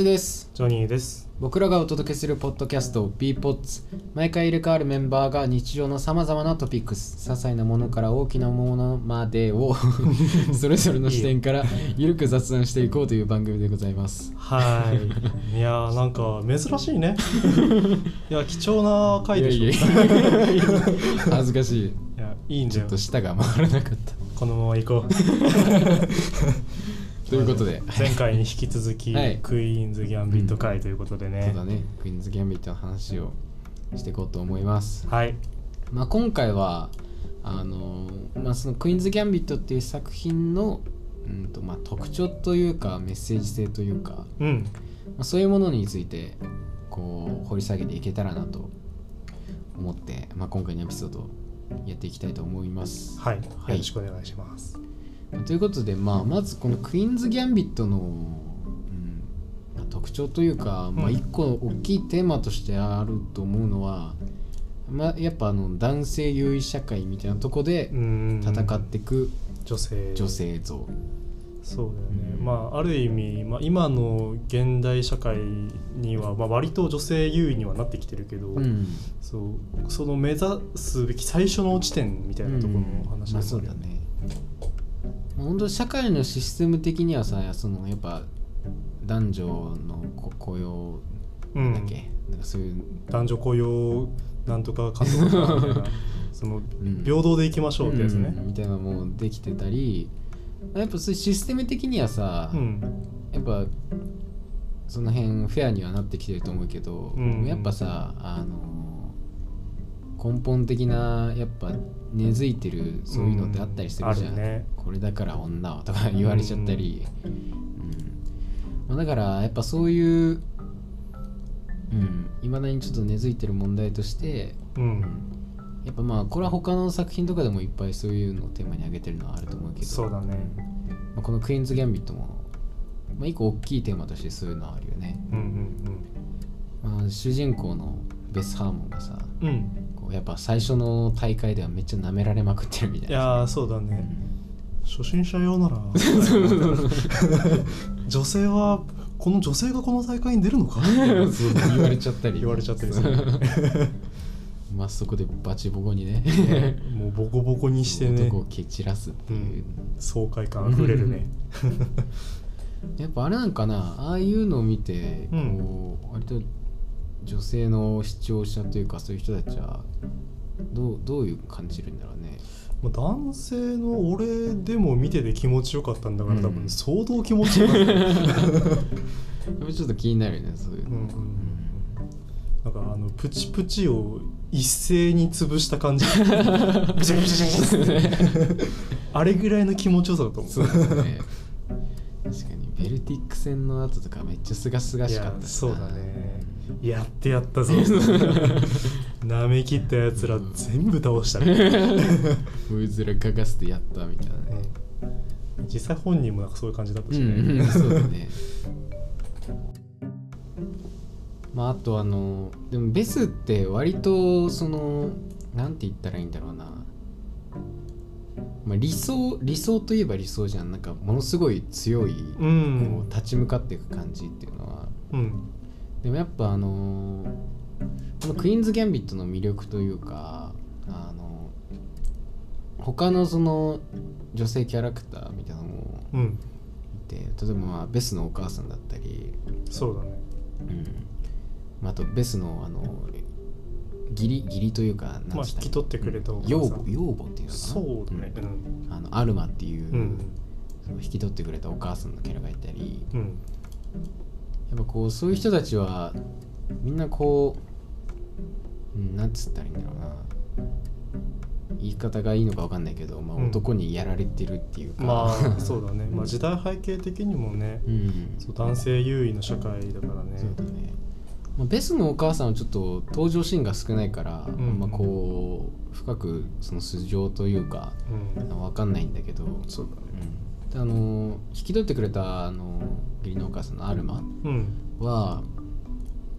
ですジョニーです。僕らがお届けするポッドキャスト b ポッツ毎回入れ替わるメンバーが日常のさまざまなトピックス些細なものから大きなものまでを それぞれの視点からゆるく雑談していこうという番組でございますはい。いやーなんか珍しいね。いや貴重な回でしょ。いいやいや 恥ずかしいやいいんだよちょっと。舌が回らなかったこのまま行こう。ということで前回に引き続き、はいクイーンズギャンビット回ということでね。そうだねクイーンズ・ギャンビットの話をしていこうと思いますはい。まあ、今回はあのまあ、そのクイーンズ・ギャンビットっていう作品の、うんとまあ、特徴というかメッセージ性というか、うん。まあ、そういうものについてこう掘り下げていけたらなと思って、まあ、今回のエピソードをやっていきたいと思います。はい。よはいろしくお願いします。ということで、まあ、まずこのクイーンズ・ギャンビットの、うんまあ、特徴というか、まあ、うん一個大きいテーマとしてあると思うのは、まあ、やっぱあの男性優位社会みたいなとこで。戦っていく女性。女。性像、そうだよね。うんまあある意味、まあ今の現代社会にはまあ割と女性優位にはなってきてるけど。うんそうその目指すべき最初の地点みたいなところの話まあだよそうだね本当社会のシステム的にはさそのやっぱ男女のこ雇用うんだっけ、なんかそういう、男女雇用なんとかかんとかみたいな。そのうん。平等でいきましょうってやつね。うん。みたいなのもできてたりやっぱそういうシステム的にはさ、うん。やっぱその辺フェアにはなってきてると思うけど、うん。やっぱさあの根本的なやっぱ根付いてるそういうのってあったりするじゃん、うん。ね。これだから女はとか言われちゃったり、うん。まあ、だからやっぱそういううん。いまだにちょっと根付いてる問題としてうん。やっぱまあこれは他の作品とかでもいっぱいそういうのをテーマに挙げてるのはあると思うけど。そうだね。まあ、このクイーンズ・ギャンビットも、まあ、一個大きいテーマとしてそういうのはあるよね、うん。まあ、主人公のベス・ハーモンがさうんやっぱ最初の大会ではめっちゃ舐められまくってるみたいな。いやーそうだね。初心者用なら。女性はこの女性がこの大会に出るのか？言われちゃったり。言われちゃったりする。まあそこでバチボコにね。もうボコボコにしてね。男を蹴散らすっていう、爽快感あふれるね。やっぱあれなんかなああいうのを見てこう、割と女性の視聴者というかそういう人たちはどうどういう感じるんだろうね。まあ男性の俺でも見てて気持ちよかったんだから、うん。多分相当気持ちよかった、やっぱちょっと気になるよねそういうの、うんなんかあのプチプチを一斉に潰した感じ。あれぐらいの気持ちよさだと思う。そうだね。確かにベルティック戦の後とかめっちゃすがすがしかったそうだねやってやったぞ。なめきったやつら全部倒したね。こいつら嗅がせてやったみたいなね。実際本人もなんかそういう感じだったうしね、んうん そうだね。まああとあのでもベスって割とそのなんて言ったらいいんだろうな、まあ、理想理想といえば理想じゃん。なんかものすごい強い、うん。こう立ち向かっていく感じっていうのは。うんでもやっぱあのこのクイーンズ・ギャンビットの魅力というかあの他のその女性キャラクターみたいなのもうん。いて例えばまあベスのお母さんだったり、そうだね。うん。まあ、あとベスのあの義理義理というかなんつったらまあ引き取ってくれた養母養母っていうのかな？そうだね。うん。あのアルマっていう,、うん。その引き取ってくれたお母さんのキャラがいたりうんやっぱこうそういう人たちはみんなこう、うん、なんつったらいいんだろうな。言い方がいいのか分かんないけど、まあ、うん。男にやられてるっていうか、まあ そうだね、まあ、時代背景的にもね、うん。そう男性優位の社会だからね。そうだね、まあ、ベスのお母さんはちょっと登場シーンが少ないから、うん。あんまこう深くその素性というかうん。分かんないんだけど、そうだね。うんであの引き取ってくれたあの義理のお母さんのアルマうん。は、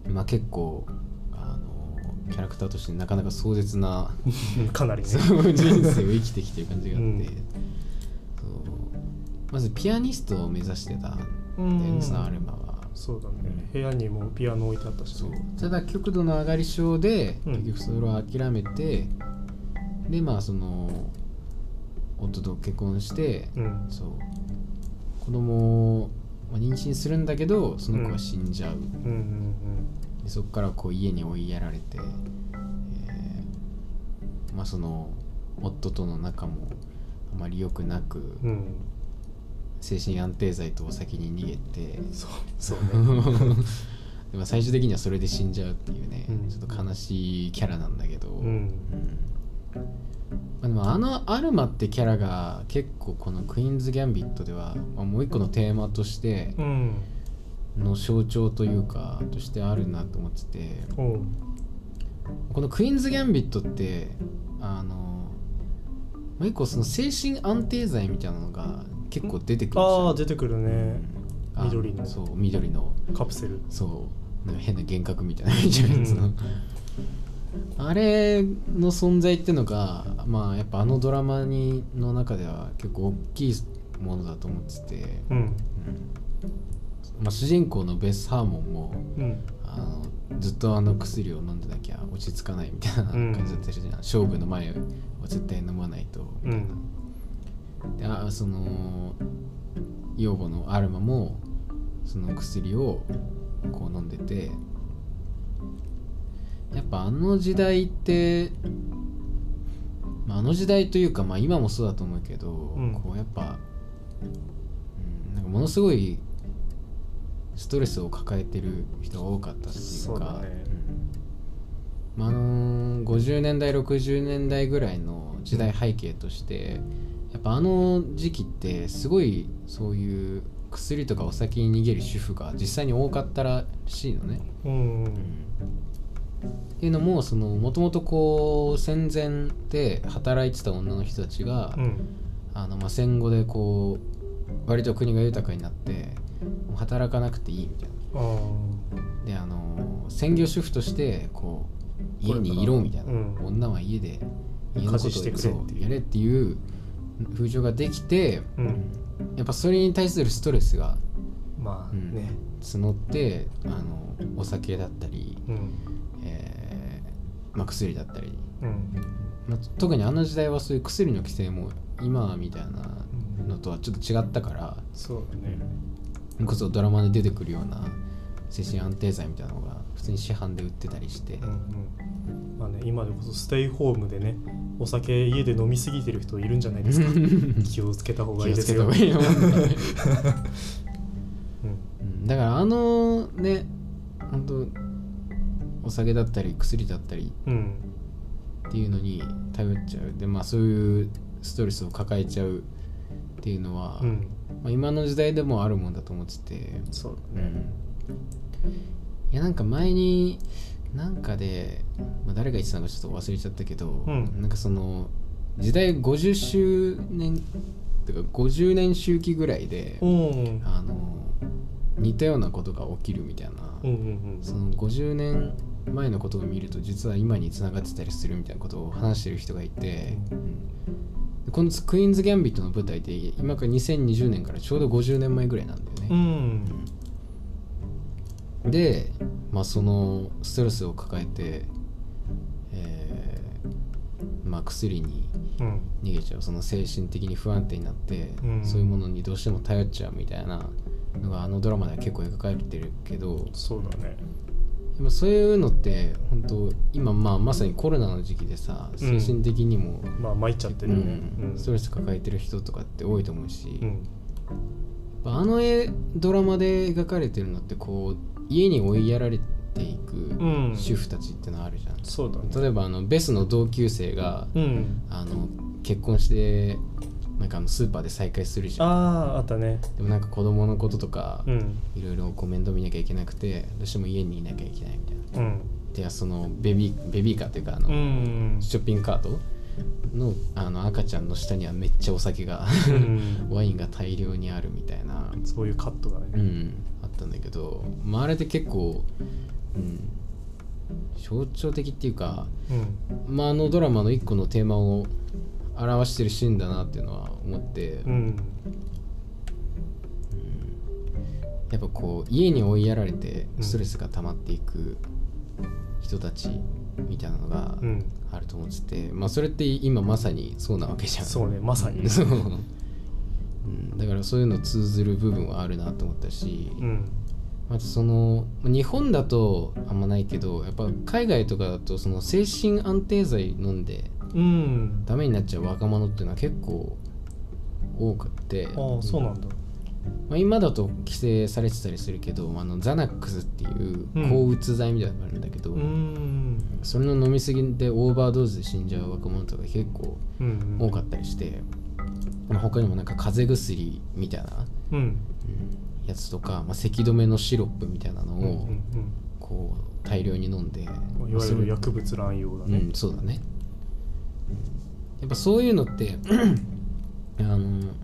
まあ、結構あのキャラクターとしてなかなか壮絶な かなりね。人生を生きてきてる感じがあって、うん。まずピアニストを目指してたんだようん。ねそのアルマは。そうだね。部屋にもピアノ置いてあったしそう。ねただ極度の上がり症でうん。結局それを諦めて、でまあその夫と結婚して、うん。そう。子供をまあ妊娠するんだけどその子は死んじゃう、でそこからこう家に追いやられて、えーまあその夫との仲もあまり良くなく、うん。うん精神安定剤とお酒に逃げてそう。そうね。でも最終的にはそれで死んじゃうっていうね、うん。ちょっと悲しいキャラなんだけど、うん。うん。まあ、でもあのアルマってキャラが結構このクイーンズ・ギャンビットでは、まあ、もう一個のテーマとしてうん。の象徴というかとしてあるなと思っててこのクイーンズ・ギャンビットってあのもう一個その精神安定剤みたいなのが結構出てくるああじ出てくるね。あ緑の。そう緑の。カプセル。そう。変な幻覚みたいなうやつの、あれの存在ってのがまあやっぱあのドラマにの中では結構大きいものだと思ってて、うん。うん。まあ、主人公のベス・ハーモンもうん。あのずっとあの薬を飲んでなきゃ落ち着かないみたいな感じだったりじゃん、勝負の前は絶対飲まないと。みたいな、であその養母のアルマもその薬をこう飲んでてやっぱあの時代って、まあ、あの時代というか、まあ、今もそうだと思うけど、ん。こうやっぱ、うん、なんかものすごいストレスを抱えてる人が多かったっていうかそうだね。うん。まああの50年代60年代ぐらいの時代背景としてやっぱあの時期ってすごいそういう薬とかお酒に逃げる主婦が実際に多かったらしいのね。うん。うんっていうのもそのもともとこう戦前で働いてた女の人たちが、うん。あのまあ戦後でこう割と国が豊かになって働かなくていいみたいな。あであの専業主婦としてこう家にいろみたいな、うん。女は家で家のことをそうやれっていう風潮ができて、うん。やっぱそれに対するストレスがまあね。募ってあのお酒だったり、うん。えーまあ、薬だったり、うん。まあ、特にあの時代はそういう薬の規制も今みたいなのとはちょっと違ったからそうだね。こそドラマで出てくるような精神安定剤みたいなのが普通に市販で売ってたりして、うんうん。まあね今でこそステイホームでねお酒家で飲みすぎてる人いるんじゃないですか。気をつけた方がいいですよ。うん。だからあのね本当お酒だったり薬だったりうん。っていうのに頼っちゃう。でまあそういうストレスを抱えちゃうっていうのは、うん。まあ、今の時代でもあるもんだと思ってて、そううだね。ん、いやなんか前になんかで、まあ、誰が言ってたのかちょっと忘れちゃったけど、ん。なんかその時代50周年てか50年周期ぐらいで、うんあの似たようなことが起きるみたいな、うんうんその50年前のことを見ると実は今につながってたりするみたいなことを話してる人がいて、うん。でこの「クイーンズ・ギャンビット」の舞台って今から2020年からちょうど50年前ぐらいなんだよね。うん。で、まあ、そのストレスを抱えて、えーまあ、薬にうん。逃げちゃう。その精神的に不安定になって、うん。そういうものにどうしても頼っちゃうみたいなのがあのドラマでは結構描かれてるけどそうだねでもそういうのって本当今、まあ、まさにコロナの時期でさ精神的にも、まあ参っちゃってうんるよね。うん。ストレス抱えてる人とかって多いと思うし、うん。あの絵ドラマで描かれてるのってこう家に追いやられていくうん。主婦たちってのはあるじゃん、そうだね。例えばあのベスの同級生がうん。あの結婚してなんかあのスーパーで再会するじゃん。あああったね。でもなんか子供のこととかうん。いろいろこう面倒見なきゃいけなくてどうしても家にいなきゃいけないみたいな。うん。でそのベビーベビーカーっていうかあの、うんショッピングカートのあの赤ちゃんの下にはめっちゃお酒がうん ワインが大量にあるみたいな。そういうカットだね。うん。あったんだけど、まあ、あれって結構、うん、象徴的っていうか、うん。まあ、あのドラマの一個のテーマを表してるシーンだなっていうのは思って、うん。やっぱこう家に追いやられてうんストレスが溜まっていく人たちみたいなのがうん。あると思ってて、まあそれって今まさにそうなわけじゃん。そうねまさに。そう。うん。だからそういうの通ずる部分はあるなと思ったし、うん。あとその日本だとあんまないけどやっぱ海外とかだとその精神安定剤飲んでうん。ダメになっちゃう若者っていうのは結構多くって。ああそうなんだ。まあ、今だと規制されてたりするけどあのザナックスっていううん。抗うつ剤みたいなのがあるんだけど、うん。それの飲み過ぎでオーバードーズで死んじゃう若者とか結構うん多かったりして、まあ、他にもなんか風邪薬みたいな、うん。うんやつとか、まあ、咳止めのシロップみたいなのをこう大量に飲んで、うんいわゆる薬物乱用だね。うん、そうだねやっぱそういうのって あの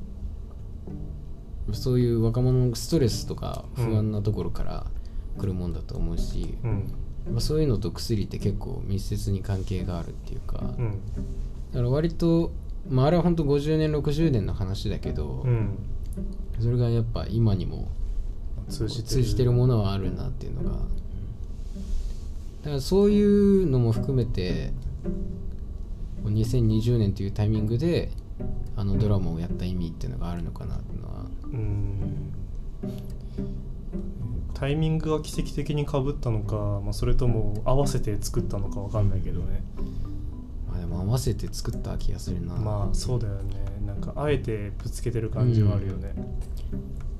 そういう若者のストレスとか不安なところから来るもんだと思うし、うん。まあ、そういうのと薬って結構密接に関係があるっていうか、うん。だから割と、まあ、あれは本当50年60年の話だけど、うん。それがやっぱ今にも通じ通じてるものはあるなっていうのが、だからそういうのも含めて2020年というタイミングであのドラマをやった意味っていうのがあるのかなっていうのは、うん。タイミングが奇跡的にかぶったのか、まあ、それとも合わせて作ったのかわかんないけどね。まあ、でも合わせて作った気がするな、まあそうだよね。なんかあえてぶつけてる感じはあるよね。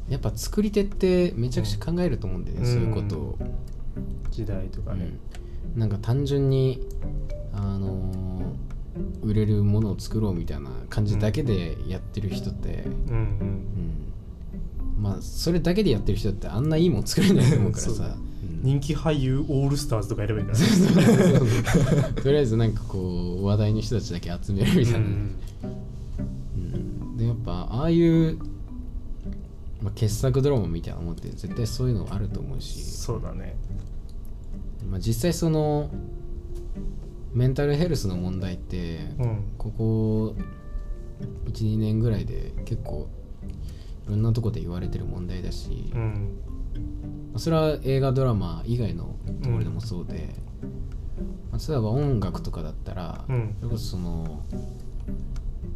やっぱ作り手ってめちゃくちゃ考えると思うんだよね、うん。そういうことを、時代とかね。うん。なんか単純にあのー売れるものを作ろうみたいな感じだけでやってる人って、うんうん。まあそれだけでやってる人ってあんないいもん作れないと思うからさ、人気俳優オールスターズとかやればいいから。ね とりあえずなんかこう話題の人たちだけ集めるみたいな、うん。うん。でやっぱああいう、まあ、傑作ドラマみたいなもんって絶対そういうのあると思うし、そうだね。まあ、実際そのメンタルヘルスの問題って、うん。ここ12年ぐらいで結構いろんなとこで言われてる問題だし、まうん。あそれは映画ドラマ以外のところでもそうで、まあ例えば音楽とかだったら、うん。それこそその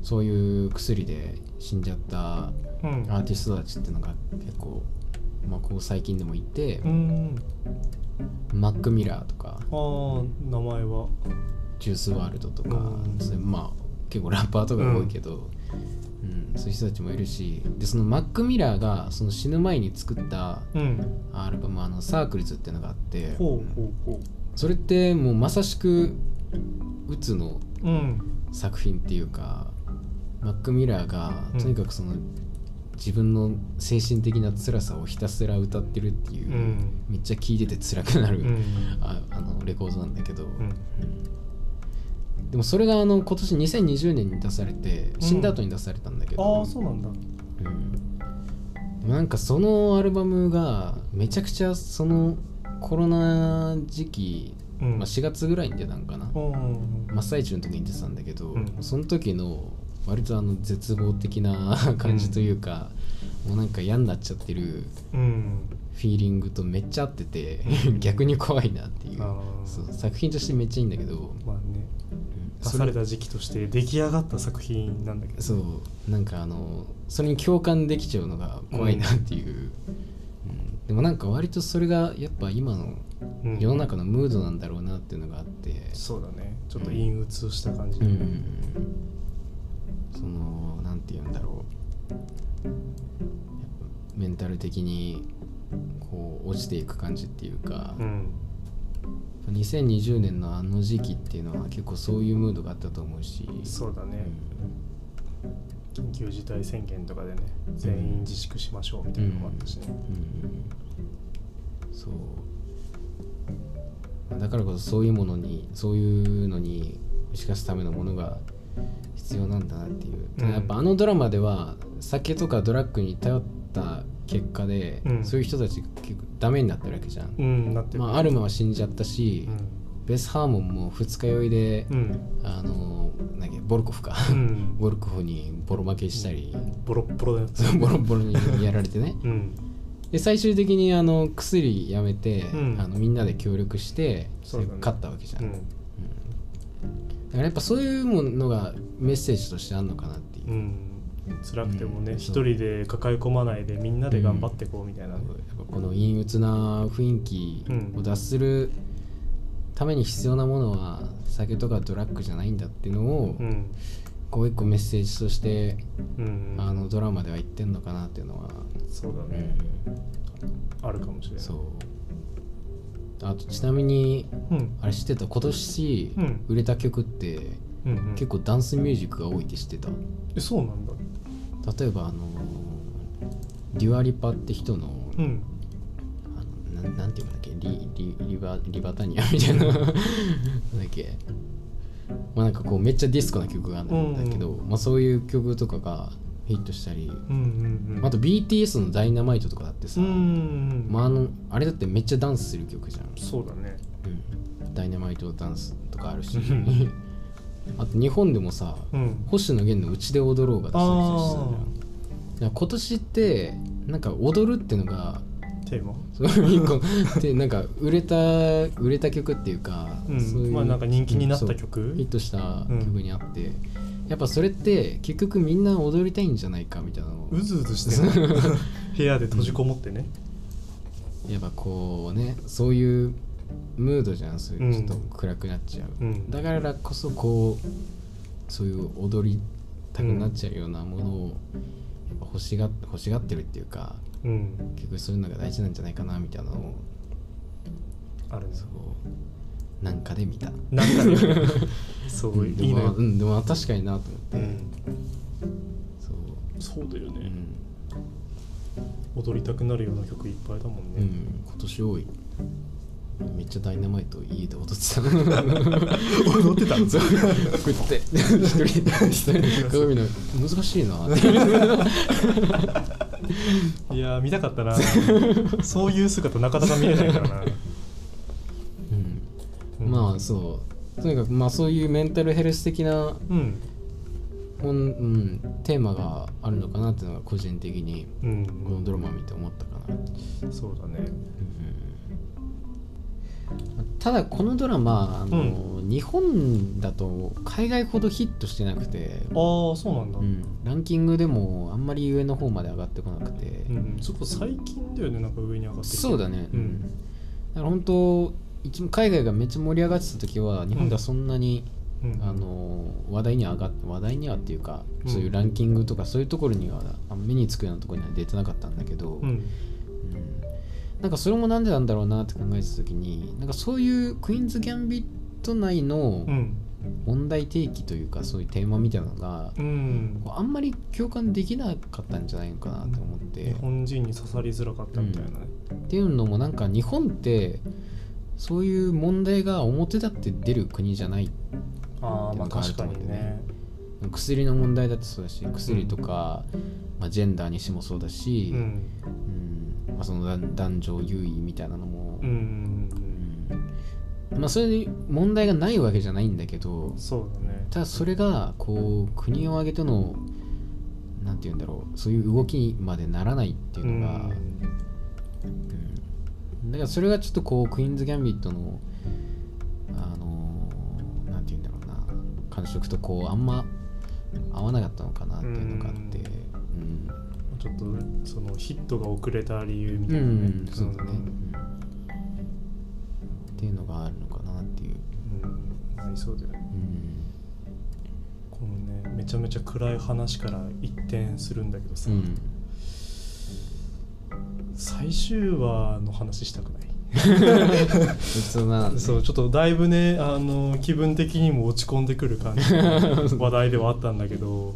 そういう薬で死んじゃったうん。アーティストたちっていうのが結構、まあ、こう最近でもいて、うんマック・ミラーとか。ああ名前は。ジュースワールドとか、うん。まあ結構ラッパーとかが多いけど、うん。そういう人たちもいるし。でそのマック・ミラーがその死ぬ前に作ったうん。アルバムあのサークルズっていうのがあって。ほうほうほそれってもうまさしくうつのううん。作品っていうかマック・ミラーがうん。とにかくその、自分の精神的な辛さをひたすら歌ってるっていう、うん。めっちゃ聴いてて辛くなる、うん。ああのレコードなんだけど、うん。うんでもそれがあの今年2020年に出されて死んだ後に出されたんだけど、ああそうなんだ。うん。なんかそのアルバムがめちゃくちゃそのコロナ時期、うん。まあ、4月ぐらいに出たんかな、うん。真っ最中の時に出てたんだけど、うん。その時の割とあの絶望的な 感じというか、もうなんか嫌になっちゃってるうん。フィーリングとめっちゃ合ってて 逆に怖いなっていう。そう作品としてめっちゃいいんだけど、まあね。うん。出された時期として出来上がった作品なんだけど。そう。なんかあのそれに共感できちゃうのが怖いなっていう、うん。でもなんか割とそれがやっぱ今のうん。世の中のムードなんだろうなっていうのがあって、そうだね。ちょっと陰鬱した感じ。でうんそのなんて言うんだろう。メンタル的にこう落ちていく感じっていうか、うん。2020年のあの時期っていうのは結構そういうムードがあったと思うし。そうだね。緊急事態宣言とかでね全員自粛しましょうみたいなのもあったしね。うん。そう。まあだからこそそういうものにそういうのに打ち勝つためのものが必要なんだなっていう。ただやっぱあのドラマでは酒とかドラッグに頼った結果で、うん。そういう人たち結構ダメになってるわけじゃん、うんまあ、アルマは死んじゃったし、ベス・ハーモンも二日酔いで、うん。うんあのなんだっけボルコフか、うん。ボルコフにボロ負けしたり、ボロッボロのやつボロボロにやられてね。うん。で最終的にあの薬やめて、うん。あのみんなで協力して勝ったわけじゃん、うん。だからやっぱそういうものがメッセージとしてあるのかなっていう、うん。辛くてもねうん。一人で抱え込まないでみんなで頑張ってこうみたいな、やっぱこの陰鬱な雰囲気を脱するために必要なものは酒とかドラッグじゃないんだっていうのを、うん。こう一個メッセージとして、うん。あのドラマでは言ってんのかなっていうのは、そうだね、うん。あるかもしれない。そうあとちなみにうん。あれ知ってた？今年うん。売れた曲ってうんうん。結構ダンスミュージックが多いって知ってた？えそうなんだ。例えばあのデュアリパって人のうん。あのなんなんていうんだっけ？リリリバリバタニアみたいな。なんだっけ？まあなんかこうめっちゃディスコな曲があるんだけど、まあ、そういう曲とかがヒットしたり、うんうんうん。あと BTS の「ダイナマイトとかだってさ、うんうんうん。まあ、あのあれだってめっちゃダンスする曲じゃん、そうだね。うん、ダイナマイトダンスとかあるし。うん あと日本でもさうん。星野源の「うちで踊ろう」が出してたじゃん。だから今年ってなんか踊るってのがテーマ？そういう一個 でなんか売れた売れた曲っていうか、うん。そういうまあなんか人気になった曲？ヒットした曲にあって、やっぱそれって結局みんな踊りたいんじゃないかみたいなの。をうずうずしてる 部屋で閉じこもってね。やっぱこうねそういうムードじゃん。そういうちょっとうん暗くなっちゃう、うん。だからこそこうそういう踊りたくなっちゃうようなものを欲しが欲しがってるっていうかうん。結局そういうのが大事なんじゃないかなみたいなのをあるね。そうなんかで見た。なんかねそううんいいのようんでも確かになと思って、うん。そう、そうだよね。うん。踊りたくなるような曲いっぱいだもんね。うん、今年多い。めっちゃダイナマイト家で踊ってた。踊ってたんそうこうやって。一人。で一人。で鏡の難しいな。いやー見たかったな。そういう姿なかなか見れないからな。うんまあそうとにかくまあそういうメンタルヘルス的なうん。もん、うん、テーマがあるのかなっていうのが個人的にうん。このドラマを見て思ったかな、そうだね。ただこのドラマあの、日本だと海外ほどヒットしてなくて、ああそうなんだ。うん、ランキングでもあんまり上の方まで上がってこなくて、うん。そこ最近だよねなんか上に上がってきて。そうだね、うん。だから本当一海外がめっちゃ盛り上がってた時は日本ではそんなに、うん。あの話題には上がっ話題にはっていうか、うん。そういうランキングとかそういうところにはあ目につくようなところには出てなかったんだけど、うん。うん。なんかそれもなんでなんだろうなって考えてた時になんかそういうクイーンズ・ギャンビット内のうん。問題提起というかそういうテーマみたいなのが、うん。あんまり共感できなかったんじゃないのかなと思って、日本人に刺さりづらかったみたいなね。っていうのもなんか日本ってそういう問題が表立って出る国じゃない。ああまあ確かにね。薬の問題だってそうだし薬とか、まあ、ジェンダーにしてもそうだし、うん。うん。まあ、その男男女優位みたいなのも。うんう、んうんまあそれに問題がないわけじゃないんだけどうんそうだね。ただそれがこう国を挙げてのなんて言うんだろうそういう動きまでならないっていうのが、うんだからそれがちょっとこうクイーンズ・ギャンビットのあのーなんて言うんだろうな感触とこうあんま合わなかったのかなっていうのがあってうん、ちょっとそのヒットが遅れた理由みうたいなね。ん、そうだね、うん。っていうのがあるのかなっていう、うん。ありそうだよ。ねうん。このねめちゃめちゃ暗い話から一転するんだけどさ、うん、最終話の話したくない。そうちょっとだいぶねあの気分的にも落ち込んでくる感じの 話題ではあったんだけど、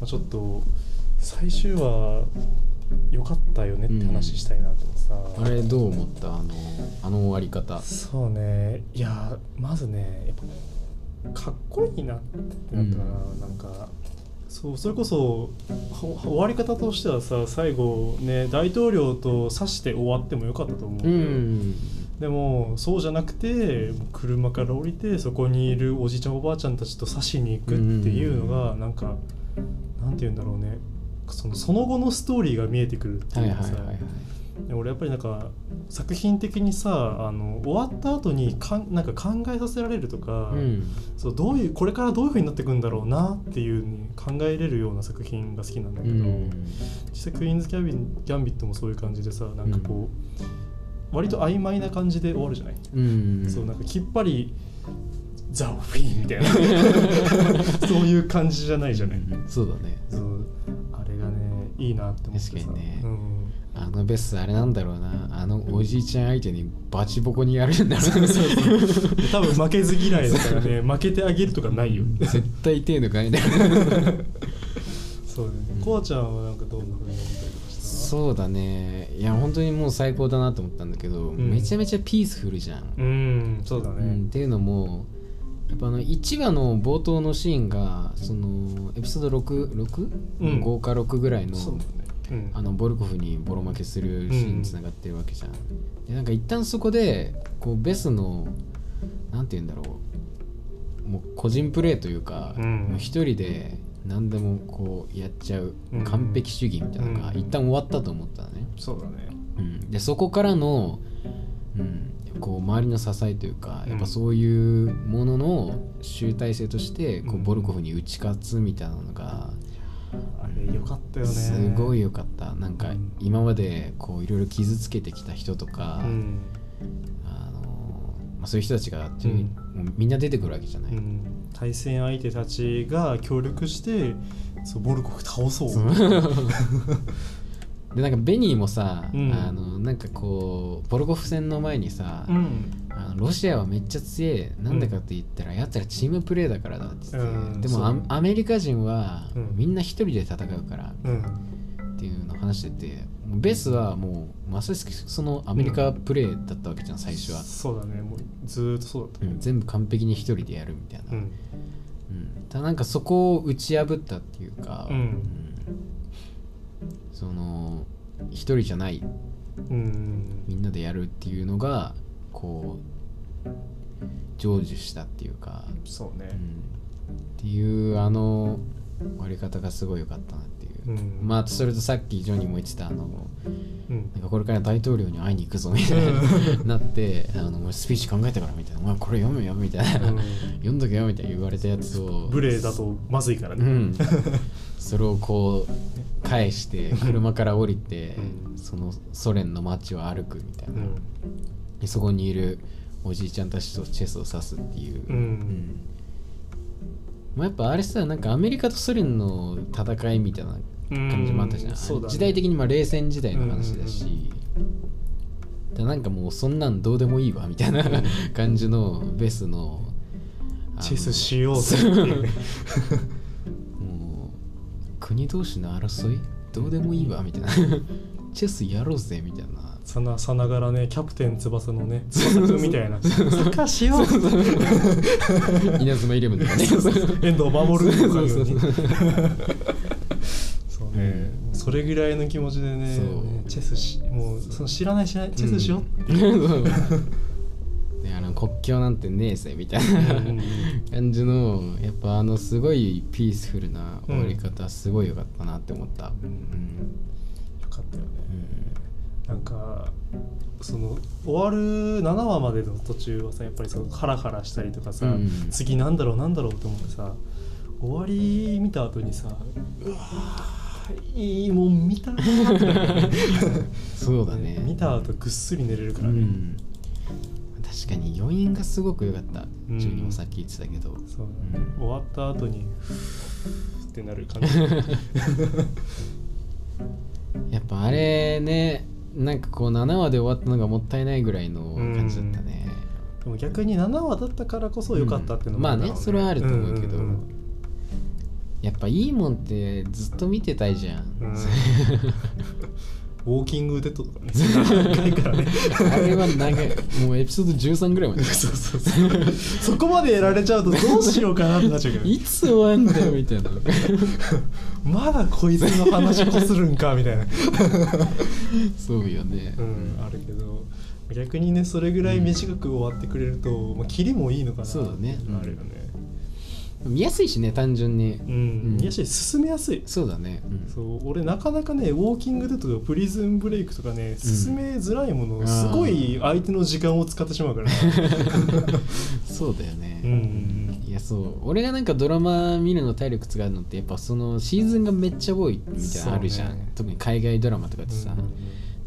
まあ、ちょっと最終話良かったよねって話したいなと思ってさ、あれどう思った？あのあの終わり方。そうね。いやまずねやっぱかっこいいなってなったかな、なんかそうそれこそは終わり方としてはさ最後ね大統領と指して終わってもよかったと思ううん。でもそうじゃなくて車から降りてそこにいるおじいちゃんおばあちゃんたちと刺しに行くっていうのがなんかなんて言うんだろうね。そのその後のストーリーが見えてくるってはいいうはいかさはいはいで俺やっぱりなんか作品的にさあの終わった後にかんなんか考えさせられるとか、うん。そうどういうこれからどういうふうになっていくんだろうなっていうふうに考えれるような作品が好きなんだけど、うん。実際クイーンズ・ギャビンギャンビットもそういう感じでさなんかこう、割と曖昧な感じで終わるじゃない、うん。そうなんかきっぱりザ・フィーみたいな。そういう感じじゃないじゃない、うん。そうだね。そう。あれがねいいなって思ってさ。確かにね。うんあのベスあれなんだろうな。あのおじいちゃん相手にバチボコにやるんだろうな。多分負けず嫌いだからね。負けてあげるとかないよ。絶対手抜かない。んだよそうね。うんこうちゃんはなんかどんなふうに思ったりとかした？そうだね。いや本当にもう最高だなと思ったんだけど、ん。めちゃめちゃピースフルじゃん、うんそうだうん、ねっていうのもやっぱあの1話の冒頭のシーンがそのエピソード 6?6?5、うん。5か6ぐらいのそうだねうん。あのボルコフにボロ負けするシーンにつながってるわけじゃん、でなんか一旦そこでこうベスのなんて言うんだろう。もう個人プレーというか、うん。もう一人で何でもこうやっちゃううん。完璧主義みたいなのがうん。一旦終わったと思ったのね、そうだね。うん、でそこからの、うん、こう周りの支えというかうん。やっぱそういうものの集大成としてこううん。ボルコフに打ち勝つみたいなのがあれよかったよね。すごい良かった。なんかうん。今までこういろいろ傷つけてきた人とか、うん。あのまあ、そういう人たちが、うん。もうみんな出てくるわけじゃない、うん。対戦相手たちが協力してそうボルコフ倒そう。でなんかベニーもさ、うん。あのなんかこうボルコフ戦の前にさ、うんあのロシアはめっちゃ強い。なんでかって言ったら、やったらチームプレーだからだって言って、うん。でもアアメリカ人はうん。みんな一人で戦うから。うん。っていうのを話してて。ベースはもうまさしくそのアメリカプレーだったわけじゃん最初は、そうだね。もうずーっとそうだった。うん。全部完璧に一人でやるみたいな、うん。うん。ただなんかそこを打ち破ったっていうか、うん。その一人じゃないうん。みんなでやるっていうのがこう成就したっていうか、そうね。うん、っていうあの終わり方がすごい良かったなっていう、うん。まあそれとさっきジョニーも言ってたあのうん。なんかこれから大統領に会いに行くぞみたいな なってあのスピーチ考えたからみたいな。お前これ読めよみたいな、うん。読んどけよみたいな言われたやつを。無礼だとまずいからねうん、それをこう返して車から降りて、うん。そのソ連の街を歩くみたいな、そこにいるおじいちゃんたちとチェスを指すっていう、うん。まあ、やっぱあれさなんかアメリカとソ連の戦いみたいな感じもあったじゃん、うんそうだね。時代的にまあ冷戦時代の話だし、だなんかもうそんなんどうでもいいわみたいな感じのベスのチェスしようぜ もう国同士の争い？どうでもいいわみたいな。チェスやろうぜみたいなさなさながらねキャプテン翼のね 翼くんみたいな。サッカーしよう。稲妻イレブンとかね。遠藤守るとかいうにそうそれぐらいの気持ちでねそう。ねチェスしもうその知らない知らないチェスしようう。んであの国境なんてねえぜみたいな感じのやっぱあのすごいピースフルな終わり方すごい良かったなって思った、うん。うん。よかったよね。うんなんかその終わる7話までの途中はさやっぱりそのハラハラしたりとかさ、うん。次なんだろうなんだろうと思ってさ終わり見た後にさうわーいいもん見たなそうだね。見た後ぐっすり寝れるかうらね、ん。確かに余韻がすごく良かった。うん。ジュニもさっき言ってたけど、そううん。終わった後にってなる感じ。やっぱあれねなんかこう7話で終わったのがもったいないぐらいの感じだったね、でも逆に7話だったからこそ良かったっていうのもるだろうまあねそれはあると思うけど、んんん。やっぱいいもんってずっと見てたいじゃん、うん ウォーキングデッドとかね。長いからねあれは長いもうエピソード13ぐらいまで。そうそうそう。そこまでやられちゃうとどうしようかなってなっちゃうけど。いつ終わんだよみたいな。まだこいつの話こするんかみたいな。そうよね、うんあるけど。逆にねそれぐらい短く終わってくれると、まあ、キリもいいのかな。そうだね。あるよね、見やすいしね単純に。うん、うん。見やすい。進めやすい。そうだね、うん。そう。俺なかなかねウォーキングデッドとかプリズンブレイクとかね進めづらいものをすごい相手の時間を使ってしまうから、そうだよね、うんうんいやそう。俺がなんかドラマ見るの体力使うのってやっぱそのシーズンがめっちゃ多いみたいなのあるじゃん、ね。特に海外ドラマとかってさ、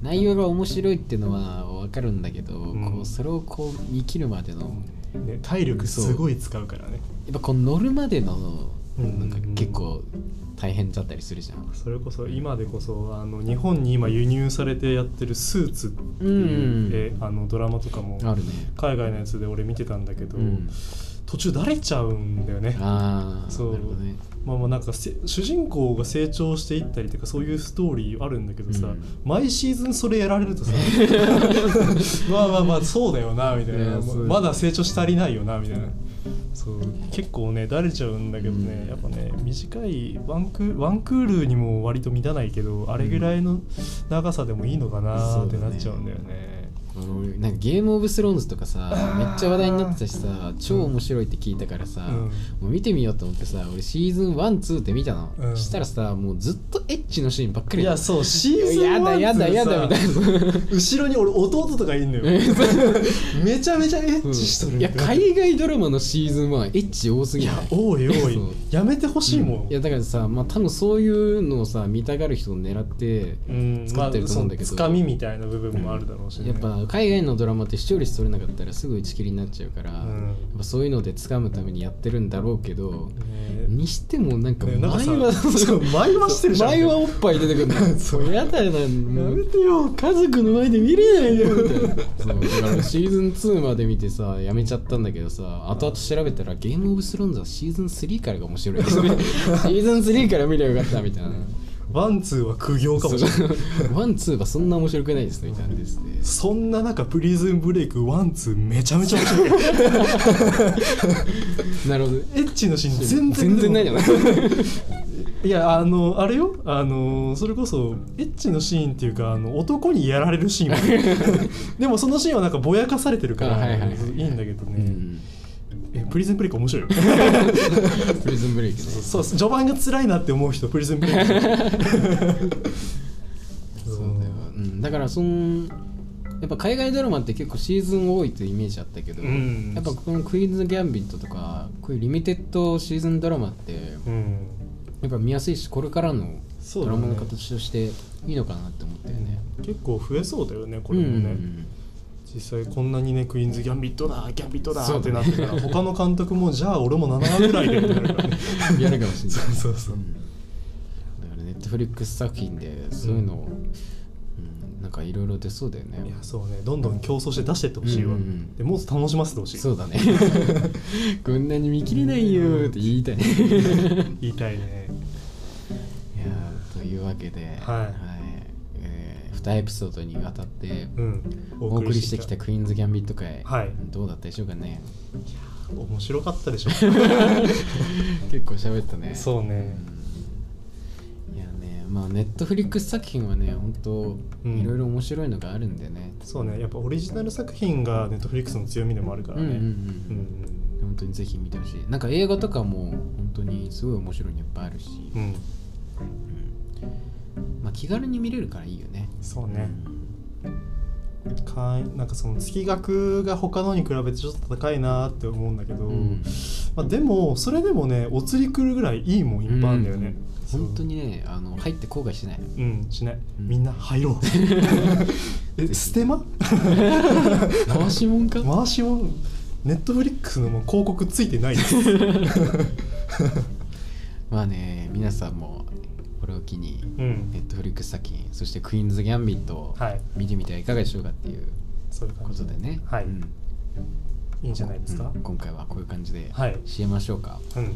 内容が面白いっていうのは分かるんだけど、ん。こうそれをこう見切るまでのうんね、体力すごい使うからね。やっぱこう乗るまでのうんなんか結構大変だったりするじゃん、それこそ今でこそあの日本に今輸入されてやってる「スーツ」っていう、うん。えあのドラマとかもあるね。海外のやつで俺見てたんだけど、うん途中だれちゃうんだよね。ああそう。なるほどね。まあまあなんかせ主人公が成長していったりとかそういうストーリーあるんだけどさ、うん。毎シーズンそれやられるとさ まあまあまあそうだよなみたいいなまだ成長し足りないよなみたいな。そう。結構ねだれちゃうんだけどね、うん。やっぱね短いワンクーワンクールにも割と満たないけどあれぐらいの長さでもいいのかなってなっちゃうんだよね。俺なんかゲームオブスローンズとかさめっちゃ話題になってたしさ超面白いって聞いたからさ、うん。もう見てみようと思ってさ俺シーズン12って見たの、うん。したらさもうずっとエッチのシーンばっかりいやそうシーズンやだ1やだやだみたいな。後ろに俺弟とかいんのよ。めちゃめちゃエッチしとるいや海外ドラマのシーズン1エッチ多すいぎない？や多い多い。やめてほしいもん、いやだからさまあ多分そういうのをさ見たがる人を狙ってうん。作ってると思うんだけど。まあ、そのつかみみたいな部分もあるだろうし、ね。やっぱ海外のドラマって視聴率取れなかったらすぐ打ち切りになっちゃうから、ん。やっぱそういうので掴むためにやってるんだろうけど、ね。にしてもなんか前は前はしてるじゃん。前はおっぱい出てくるの。そう。やだよな。やめてよ。家族の前で見れないよみたいな。そうだからシーズン2まで見てさやめちゃったんだけどさ後々調べたらゲームオブスローンズはシーズン3からが面白い。ですねシーズン3から見ればよかったみたいなワンツーは苦行かもしれない。ワンツーはそんな面白くないですねみたいなですね。そんな中プリズンブレイクワンツーめちゃめちゃ面白い。なるほど。エッチのシーン全然全然ないじゃない。いやあのあれよ？あのそれこそエッチのシーンっていうかあの男にやられるシーン でもそのシーンはなんかぼやかされてるからいいはいいんだけどね、うん。えプリズンブレイク面白いよ プリズンブレイクね。そう序盤が辛いなって思う人プリズンブレイク。そうだよ、うん、だからそのやっぱ海外ドラマって結構シーズン多いというイメージあったけど、うん。やっぱこのクイーンズ・ギャンビットとかこういうリミテッドシーズンドラマってうん。やっぱ見やすいしこれからのドラマの形としていいのかなって思ったよね。結構増えそうだよねこれもね、うん実際こんなにねクイーンズ・ギャンビットだギャンビットだってなってたら他の監督もじゃあ俺も7話ぐらいでってなるからね。やるかもしれない。そうそうそう。うん。だからネットフリックス作品でそういうのを、うんなんかいろいろ出そうだよね。いやそうね。どんどん競争して出してってほしいわ、うんうんうん。でもっと楽しませてほしい。そうだね。こんなに見切れないよって言いたいね。言いたいね。いやーというわけで、はい。えー、2エピソードにわたってうん。お送りしてきたクイーンズ・ギャンビット会、はい。どうだったでしょうかね？面白かったでしょ 結構喋ったね。そうね。いやねまあネットフリックス作品はね本当うん。いろいろ面白いのがあるんでね、そうね。やっぱオリジナル作品がネットフリックスの強みでもあるからね。うんうんうんうん。本当にぜひ見てほしい。なんか映画とかも本当にすごい面白いのいっぱいあるし、うん、うん。うん。まあ、気軽に見れるからいいよねそうね。かなんかその月額が他のに比べてちょっと高いなって思うんだけど、うん。まあ、でもそれでもねお釣り来るぐらいいいもんいっぱいあるんだよね、そう。本当にねあの入って後悔しない。うんしない、うん。みんな入ろう。えステマ？回しもんか？回しもネットフリックスのもう広告ついてないです。まあね皆さんも機にうん。ネットフリックス作品そしてクイーンズ・ギャンビットをはい。見てみてはいかがでしょうかっていうことでね。はい。うん。いいんじゃないですか、うん。今回はこういう感じではい。締めましょうか、うん。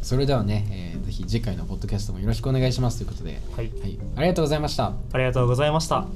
それではね、えーぜひ次回のポッドキャストもよろしくお願いしますということで、はい。はい、ありがとうございました。ありがとうございました